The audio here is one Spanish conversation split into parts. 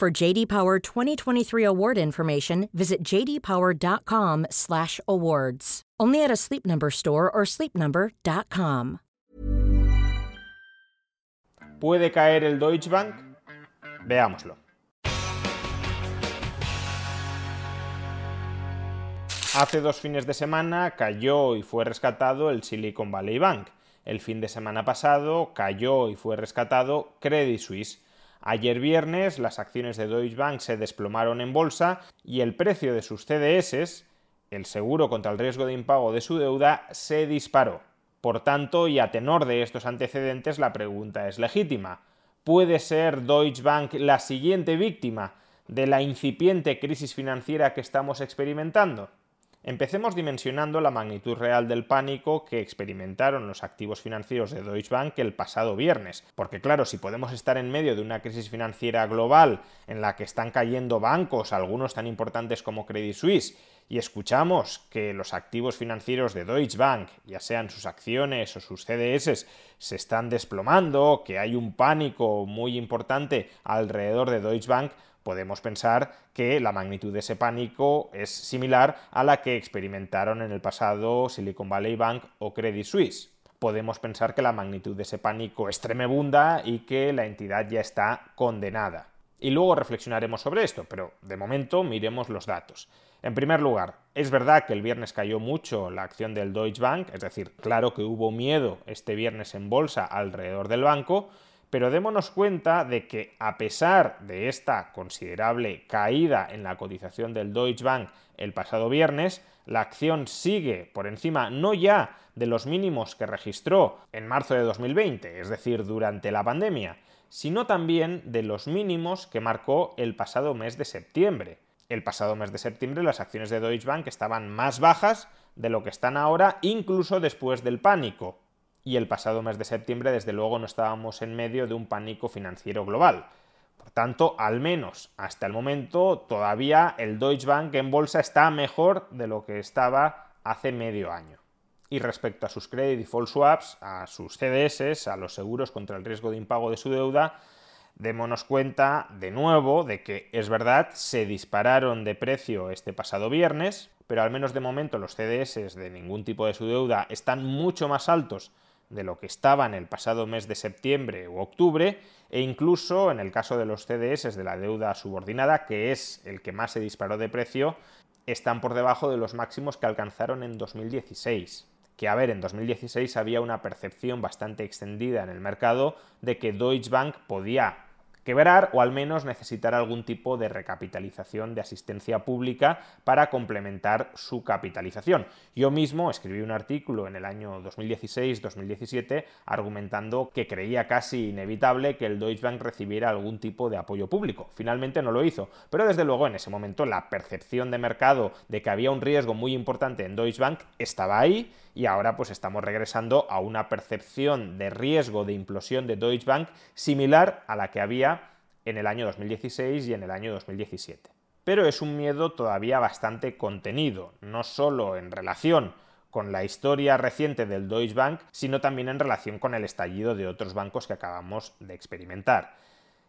For JD Power 2023 award information, visit jdpower.com/awards. Only at a Sleep Number store or sleepnumber.com. ¿Puede caer el Deutsche Bank? Veámoslo. Hace dos fines de semana cayó y fue rescatado el Silicon Valley Bank. El fin de semana pasado cayó y fue rescatado Credit Suisse. Ayer viernes las acciones de Deutsche Bank se desplomaron en bolsa y el precio de sus CDS, el seguro contra el riesgo de impago de su deuda, se disparó. Por tanto, y a tenor de estos antecedentes, la pregunta es legítima. ¿Puede ser Deutsche Bank la siguiente víctima de la incipiente crisis financiera que estamos experimentando? Empecemos dimensionando la magnitud real del pánico que experimentaron los activos financieros de Deutsche Bank el pasado viernes. Porque claro, si podemos estar en medio de una crisis financiera global en la que están cayendo bancos, algunos tan importantes como Credit Suisse, y escuchamos que los activos financieros de Deutsche Bank, ya sean sus acciones o sus CDS, se están desplomando, que hay un pánico muy importante alrededor de Deutsche Bank, podemos pensar que la magnitud de ese pánico es similar a la que experimentaron en el pasado Silicon Valley Bank o Credit Suisse. Podemos pensar que la magnitud de ese pánico es tremebunda y que la entidad ya está condenada. Y luego reflexionaremos sobre esto, pero de momento miremos los datos. En primer lugar, es verdad que el viernes cayó mucho la acción del Deutsche Bank, es decir, claro que hubo miedo este viernes en bolsa alrededor del banco, pero démonos cuenta de que a pesar de esta considerable caída en la cotización del Deutsche Bank el pasado viernes, la acción sigue por encima no ya de los mínimos que registró en marzo de 2020, es decir, durante la pandemia, sino también de los mínimos que marcó el pasado mes de septiembre. El pasado mes de septiembre las acciones de Deutsche Bank estaban más bajas de lo que están ahora, incluso después del pánico y el pasado mes de septiembre desde luego no estábamos en medio de un pánico financiero global. Por tanto, al menos hasta el momento, todavía el Deutsche Bank en bolsa está mejor de lo que estaba hace medio año. Y respecto a sus credit default swaps, a sus CDS, a los seguros contra el riesgo de impago de su deuda, démonos cuenta de nuevo de que es verdad, se dispararon de precio este pasado viernes, pero al menos de momento los CDS de ningún tipo de su deuda están mucho más altos de lo que estaban el pasado mes de septiembre u octubre e incluso en el caso de los CDS de la deuda subordinada, que es el que más se disparó de precio, están por debajo de los máximos que alcanzaron en 2016 que a ver, en 2016 había una percepción bastante extendida en el mercado de que Deutsche Bank podía quebrar o al menos necesitar algún tipo de recapitalización de asistencia pública para complementar su capitalización. Yo mismo escribí un artículo en el año 2016-2017 argumentando que creía casi inevitable que el Deutsche Bank recibiera algún tipo de apoyo público. Finalmente no lo hizo, pero desde luego en ese momento la percepción de mercado de que había un riesgo muy importante en Deutsche Bank estaba ahí y ahora pues estamos regresando a una percepción de riesgo de implosión de Deutsche Bank similar a la que había en el año 2016 y en el año 2017. Pero es un miedo todavía bastante contenido, no solo en relación con la historia reciente del Deutsche Bank, sino también en relación con el estallido de otros bancos que acabamos de experimentar.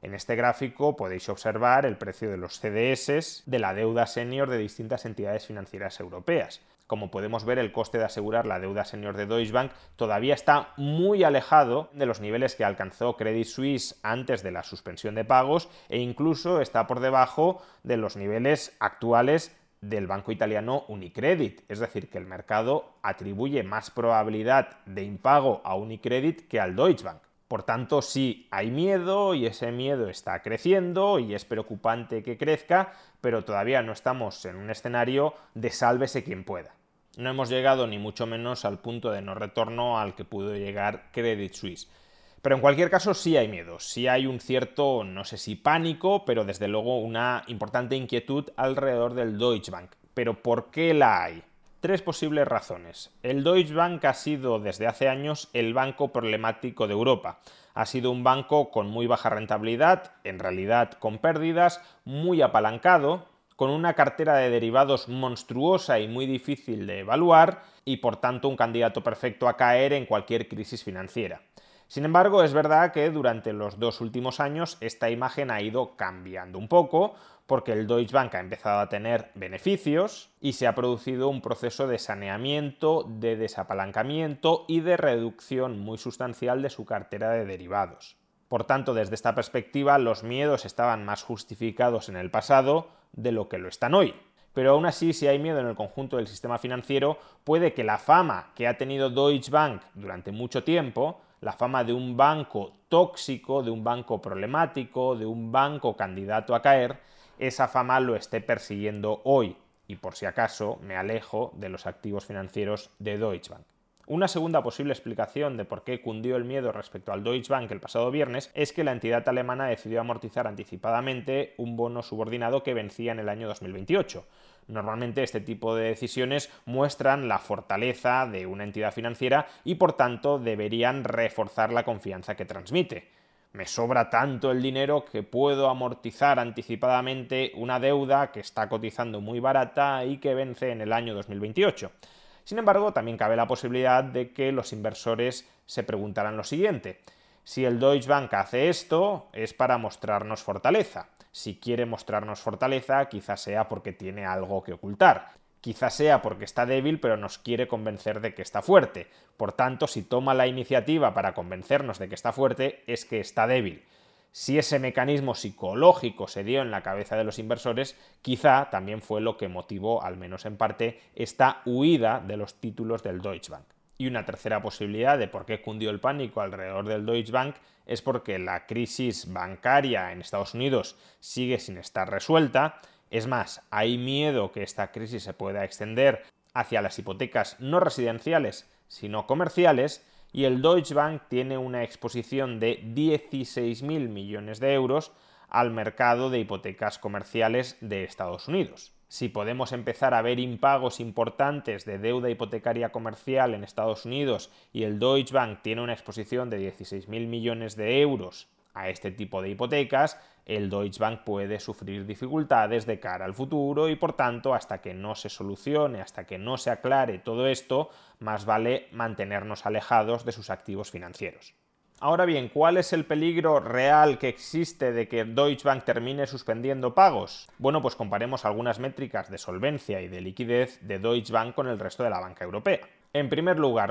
En este gráfico podéis observar el precio de los CDS de la deuda senior de distintas entidades financieras europeas. Como podemos ver, el coste de asegurar la deuda senior de Deutsche Bank todavía está muy alejado de los niveles que alcanzó Credit Suisse antes de la suspensión de pagos e incluso está por debajo de los niveles actuales del banco italiano Unicredit, es decir, que el mercado atribuye más probabilidad de impago a Unicredit que al Deutsche Bank. Por tanto, sí hay miedo y ese miedo está creciendo y es preocupante que crezca, pero todavía no estamos en un escenario de sálvese quien pueda. No hemos llegado ni mucho menos al punto de no retorno al que pudo llegar Credit Suisse. Pero en cualquier caso sí hay miedo, sí hay un cierto, no sé si pánico, pero desde luego una importante inquietud alrededor del Deutsche Bank. ¿Pero por qué la hay? Tres posibles razones. El Deutsche Bank ha sido desde hace años el banco problemático de Europa. Ha sido un banco con muy baja rentabilidad, en realidad con pérdidas, muy apalancado, con una cartera de derivados monstruosa y muy difícil de evaluar y por tanto un candidato perfecto a caer en cualquier crisis financiera. Sin embargo, es verdad que durante los dos últimos años esta imagen ha ido cambiando un poco, porque el Deutsche Bank ha empezado a tener beneficios y se ha producido un proceso de saneamiento, de desapalancamiento y de reducción muy sustancial de su cartera de derivados. Por tanto, desde esta perspectiva, los miedos estaban más justificados en el pasado de lo que lo están hoy. Pero aún así, si hay miedo en el conjunto del sistema financiero, puede que la fama que ha tenido Deutsche Bank durante mucho tiempo la fama de un banco tóxico, de un banco problemático, de un banco candidato a caer, esa fama lo esté persiguiendo hoy y por si acaso me alejo de los activos financieros de Deutsche Bank. Una segunda posible explicación de por qué cundió el miedo respecto al Deutsche Bank el pasado viernes es que la entidad alemana decidió amortizar anticipadamente un bono subordinado que vencía en el año 2028. Normalmente este tipo de decisiones muestran la fortaleza de una entidad financiera y por tanto deberían reforzar la confianza que transmite. Me sobra tanto el dinero que puedo amortizar anticipadamente una deuda que está cotizando muy barata y que vence en el año 2028. Sin embargo, también cabe la posibilidad de que los inversores se preguntaran lo siguiente. Si el Deutsche Bank hace esto, es para mostrarnos fortaleza. Si quiere mostrarnos fortaleza, quizás sea porque tiene algo que ocultar. Quizás sea porque está débil, pero nos quiere convencer de que está fuerte. Por tanto, si toma la iniciativa para convencernos de que está fuerte, es que está débil. Si ese mecanismo psicológico se dio en la cabeza de los inversores, quizá también fue lo que motivó, al menos en parte, esta huida de los títulos del Deutsche Bank. Y una tercera posibilidad de por qué cundió el pánico alrededor del Deutsche Bank es porque la crisis bancaria en Estados Unidos sigue sin estar resuelta. Es más, hay miedo que esta crisis se pueda extender hacia las hipotecas no residenciales, sino comerciales, y el Deutsche Bank tiene una exposición de 16.000 millones de euros al mercado de hipotecas comerciales de Estados Unidos. Si podemos empezar a ver impagos importantes de deuda hipotecaria comercial en Estados Unidos y el Deutsche Bank tiene una exposición de 16.000 millones de euros a este tipo de hipotecas, el Deutsche Bank puede sufrir dificultades de cara al futuro y por tanto hasta que no se solucione, hasta que no se aclare todo esto, más vale mantenernos alejados de sus activos financieros. Ahora bien, ¿cuál es el peligro real que existe de que Deutsche Bank termine suspendiendo pagos? Bueno, pues comparemos algunas métricas de solvencia y de liquidez de Deutsche Bank con el resto de la banca europea. En primer lugar,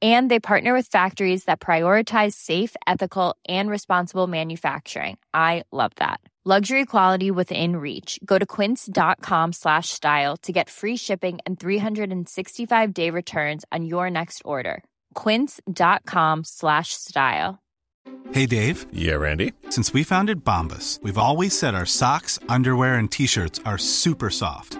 And they partner with factories that prioritize safe, ethical, and responsible manufacturing. I love that. Luxury quality within reach. Go to quince.com slash style to get free shipping and 365-day returns on your next order. quince.com slash style. Hey, Dave. Yeah, Randy. Since we founded Bombus, we've always said our socks, underwear, and T-shirts are super soft.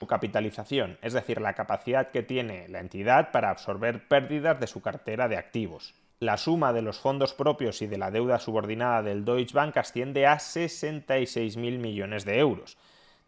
Su capitalización, es decir, la capacidad que tiene la entidad para absorber pérdidas de su cartera de activos. La suma de los fondos propios y de la deuda subordinada del Deutsche Bank asciende a 66.000 millones de euros.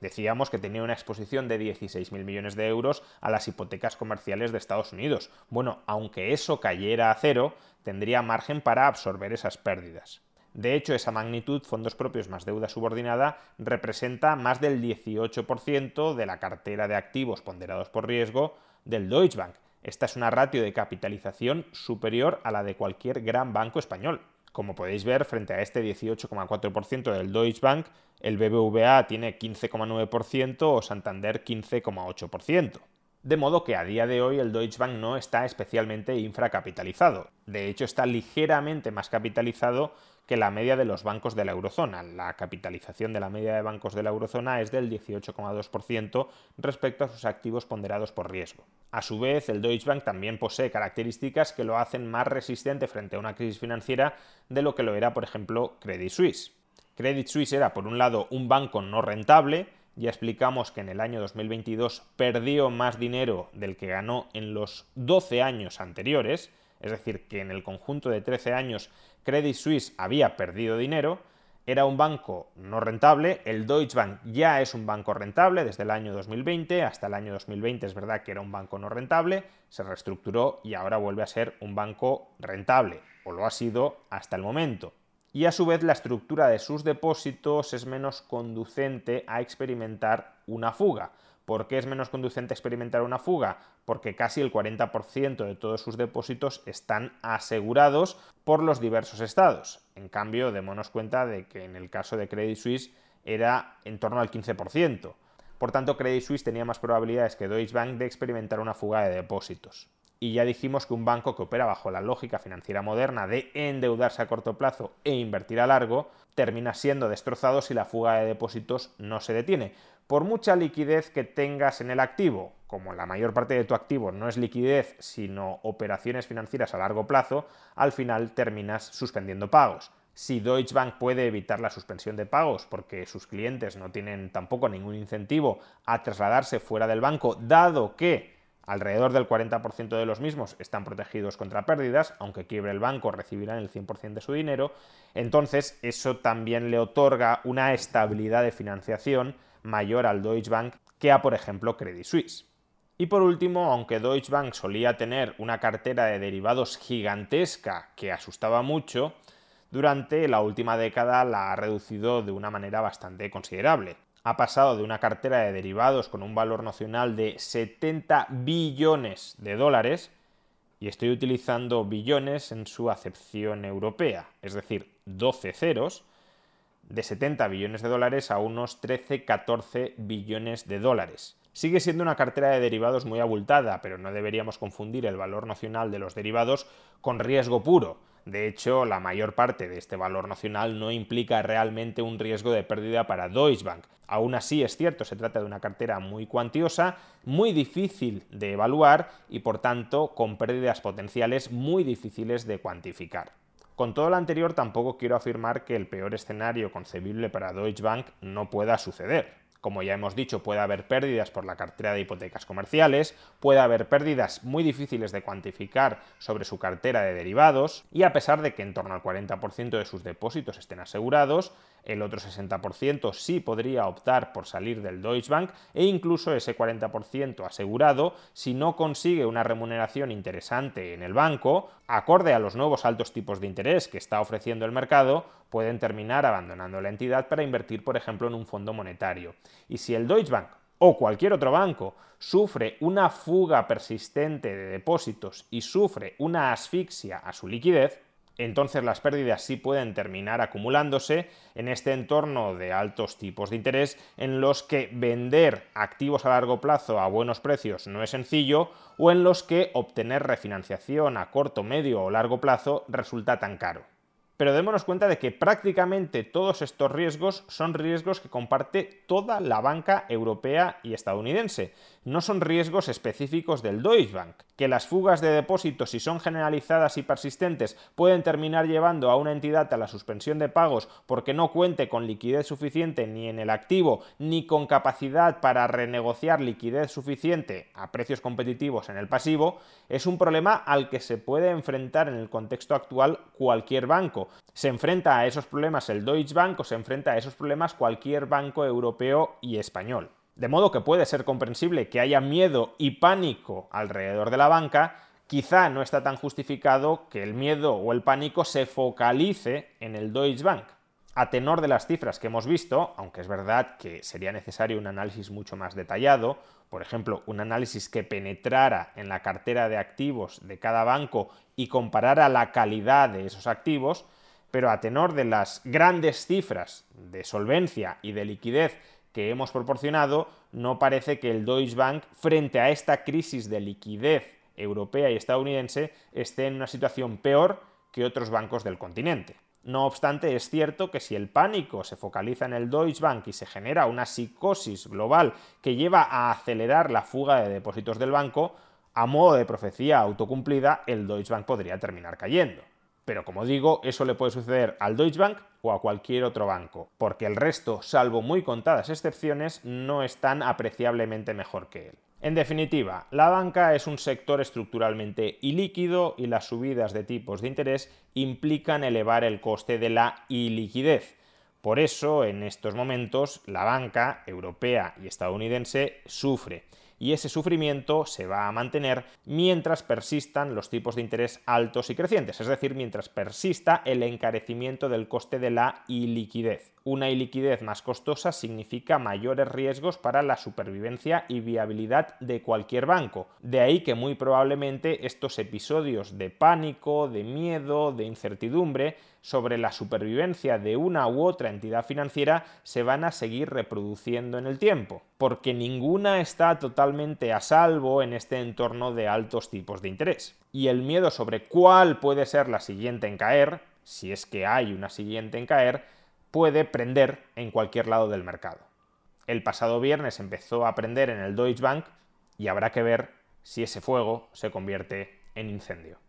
Decíamos que tenía una exposición de 16.000 millones de euros a las hipotecas comerciales de Estados Unidos. Bueno, aunque eso cayera a cero, tendría margen para absorber esas pérdidas. De hecho, esa magnitud, fondos propios más deuda subordinada, representa más del 18% de la cartera de activos ponderados por riesgo del Deutsche Bank. Esta es una ratio de capitalización superior a la de cualquier gran banco español. Como podéis ver, frente a este 18,4% del Deutsche Bank, el BBVA tiene 15,9% o Santander 15,8%. De modo que a día de hoy el Deutsche Bank no está especialmente infracapitalizado. De hecho, está ligeramente más capitalizado que la media de los bancos de la eurozona. La capitalización de la media de bancos de la eurozona es del 18,2% respecto a sus activos ponderados por riesgo. A su vez, el Deutsche Bank también posee características que lo hacen más resistente frente a una crisis financiera de lo que lo era, por ejemplo, Credit Suisse. Credit Suisse era, por un lado, un banco no rentable, ya explicamos que en el año 2022 perdió más dinero del que ganó en los 12 años anteriores, es decir, que en el conjunto de 13 años Credit Suisse había perdido dinero, era un banco no rentable, el Deutsche Bank ya es un banco rentable desde el año 2020, hasta el año 2020 es verdad que era un banco no rentable, se reestructuró y ahora vuelve a ser un banco rentable, o lo ha sido hasta el momento. Y a su vez la estructura de sus depósitos es menos conducente a experimentar una fuga. ¿Por qué es menos conducente experimentar una fuga? Porque casi el 40% de todos sus depósitos están asegurados por los diversos estados. En cambio, démonos cuenta de que en el caso de Credit Suisse era en torno al 15%. Por tanto, Credit Suisse tenía más probabilidades que Deutsche Bank de experimentar una fuga de depósitos. Y ya dijimos que un banco que opera bajo la lógica financiera moderna de endeudarse a corto plazo e invertir a largo termina siendo destrozado si la fuga de depósitos no se detiene por mucha liquidez que tengas en el activo, como la mayor parte de tu activo no es liquidez, sino operaciones financieras a largo plazo, al final terminas suspendiendo pagos. Si Deutsche Bank puede evitar la suspensión de pagos porque sus clientes no tienen tampoco ningún incentivo a trasladarse fuera del banco, dado que alrededor del 40% de los mismos están protegidos contra pérdidas, aunque quiebre el banco recibirán el 100% de su dinero, entonces eso también le otorga una estabilidad de financiación mayor al Deutsche Bank que a, por ejemplo, Credit Suisse. Y por último, aunque Deutsche Bank solía tener una cartera de derivados gigantesca que asustaba mucho, durante la última década la ha reducido de una manera bastante considerable. Ha pasado de una cartera de derivados con un valor nacional de 70 billones de dólares, y estoy utilizando billones en su acepción europea, es decir, 12 ceros, de 70 billones de dólares a unos 13-14 billones de dólares. Sigue siendo una cartera de derivados muy abultada, pero no deberíamos confundir el valor nacional de los derivados con riesgo puro. De hecho, la mayor parte de este valor nacional no implica realmente un riesgo de pérdida para Deutsche Bank. Aún así, es cierto, se trata de una cartera muy cuantiosa, muy difícil de evaluar y, por tanto, con pérdidas potenciales muy difíciles de cuantificar. Con todo lo anterior tampoco quiero afirmar que el peor escenario concebible para Deutsche Bank no pueda suceder. Como ya hemos dicho, puede haber pérdidas por la cartera de hipotecas comerciales, puede haber pérdidas muy difíciles de cuantificar sobre su cartera de derivados, y a pesar de que en torno al 40% de sus depósitos estén asegurados, el otro 60% sí podría optar por salir del Deutsche Bank e incluso ese 40% asegurado, si no consigue una remuneración interesante en el banco, acorde a los nuevos altos tipos de interés que está ofreciendo el mercado, pueden terminar abandonando la entidad para invertir, por ejemplo, en un fondo monetario. Y si el Deutsche Bank o cualquier otro banco sufre una fuga persistente de depósitos y sufre una asfixia a su liquidez, entonces las pérdidas sí pueden terminar acumulándose en este entorno de altos tipos de interés en los que vender activos a largo plazo a buenos precios no es sencillo o en los que obtener refinanciación a corto, medio o largo plazo resulta tan caro. Pero démonos cuenta de que prácticamente todos estos riesgos son riesgos que comparte toda la banca europea y estadounidense. No son riesgos específicos del Deutsche Bank. Que las fugas de depósitos, si son generalizadas y persistentes, pueden terminar llevando a una entidad a la suspensión de pagos porque no cuente con liquidez suficiente ni en el activo ni con capacidad para renegociar liquidez suficiente a precios competitivos en el pasivo, es un problema al que se puede enfrentar en el contexto actual cualquier banco se enfrenta a esos problemas el Deutsche Bank o se enfrenta a esos problemas cualquier banco europeo y español. De modo que puede ser comprensible que haya miedo y pánico alrededor de la banca, quizá no está tan justificado que el miedo o el pánico se focalice en el Deutsche Bank. A tenor de las cifras que hemos visto, aunque es verdad que sería necesario un análisis mucho más detallado, por ejemplo, un análisis que penetrara en la cartera de activos de cada banco y comparara la calidad de esos activos, pero a tenor de las grandes cifras de solvencia y de liquidez que hemos proporcionado, no parece que el Deutsche Bank, frente a esta crisis de liquidez europea y estadounidense, esté en una situación peor que otros bancos del continente. No obstante, es cierto que si el pánico se focaliza en el Deutsche Bank y se genera una psicosis global que lleva a acelerar la fuga de depósitos del banco, a modo de profecía autocumplida, el Deutsche Bank podría terminar cayendo. Pero como digo, eso le puede suceder al Deutsche Bank o a cualquier otro banco, porque el resto, salvo muy contadas excepciones, no están apreciablemente mejor que él. En definitiva, la banca es un sector estructuralmente ilíquido y las subidas de tipos de interés implican elevar el coste de la iliquidez. Por eso, en estos momentos, la banca europea y estadounidense sufre y ese sufrimiento se va a mantener mientras persistan los tipos de interés altos y crecientes, es decir, mientras persista el encarecimiento del coste de la iliquidez. Una iliquidez más costosa significa mayores riesgos para la supervivencia y viabilidad de cualquier banco. De ahí que muy probablemente estos episodios de pánico, de miedo, de incertidumbre sobre la supervivencia de una u otra entidad financiera se van a seguir reproduciendo en el tiempo, porque ninguna está totalmente a salvo en este entorno de altos tipos de interés. Y el miedo sobre cuál puede ser la siguiente en caer, si es que hay una siguiente en caer, puede prender en cualquier lado del mercado. El pasado viernes empezó a prender en el Deutsche Bank y habrá que ver si ese fuego se convierte en incendio.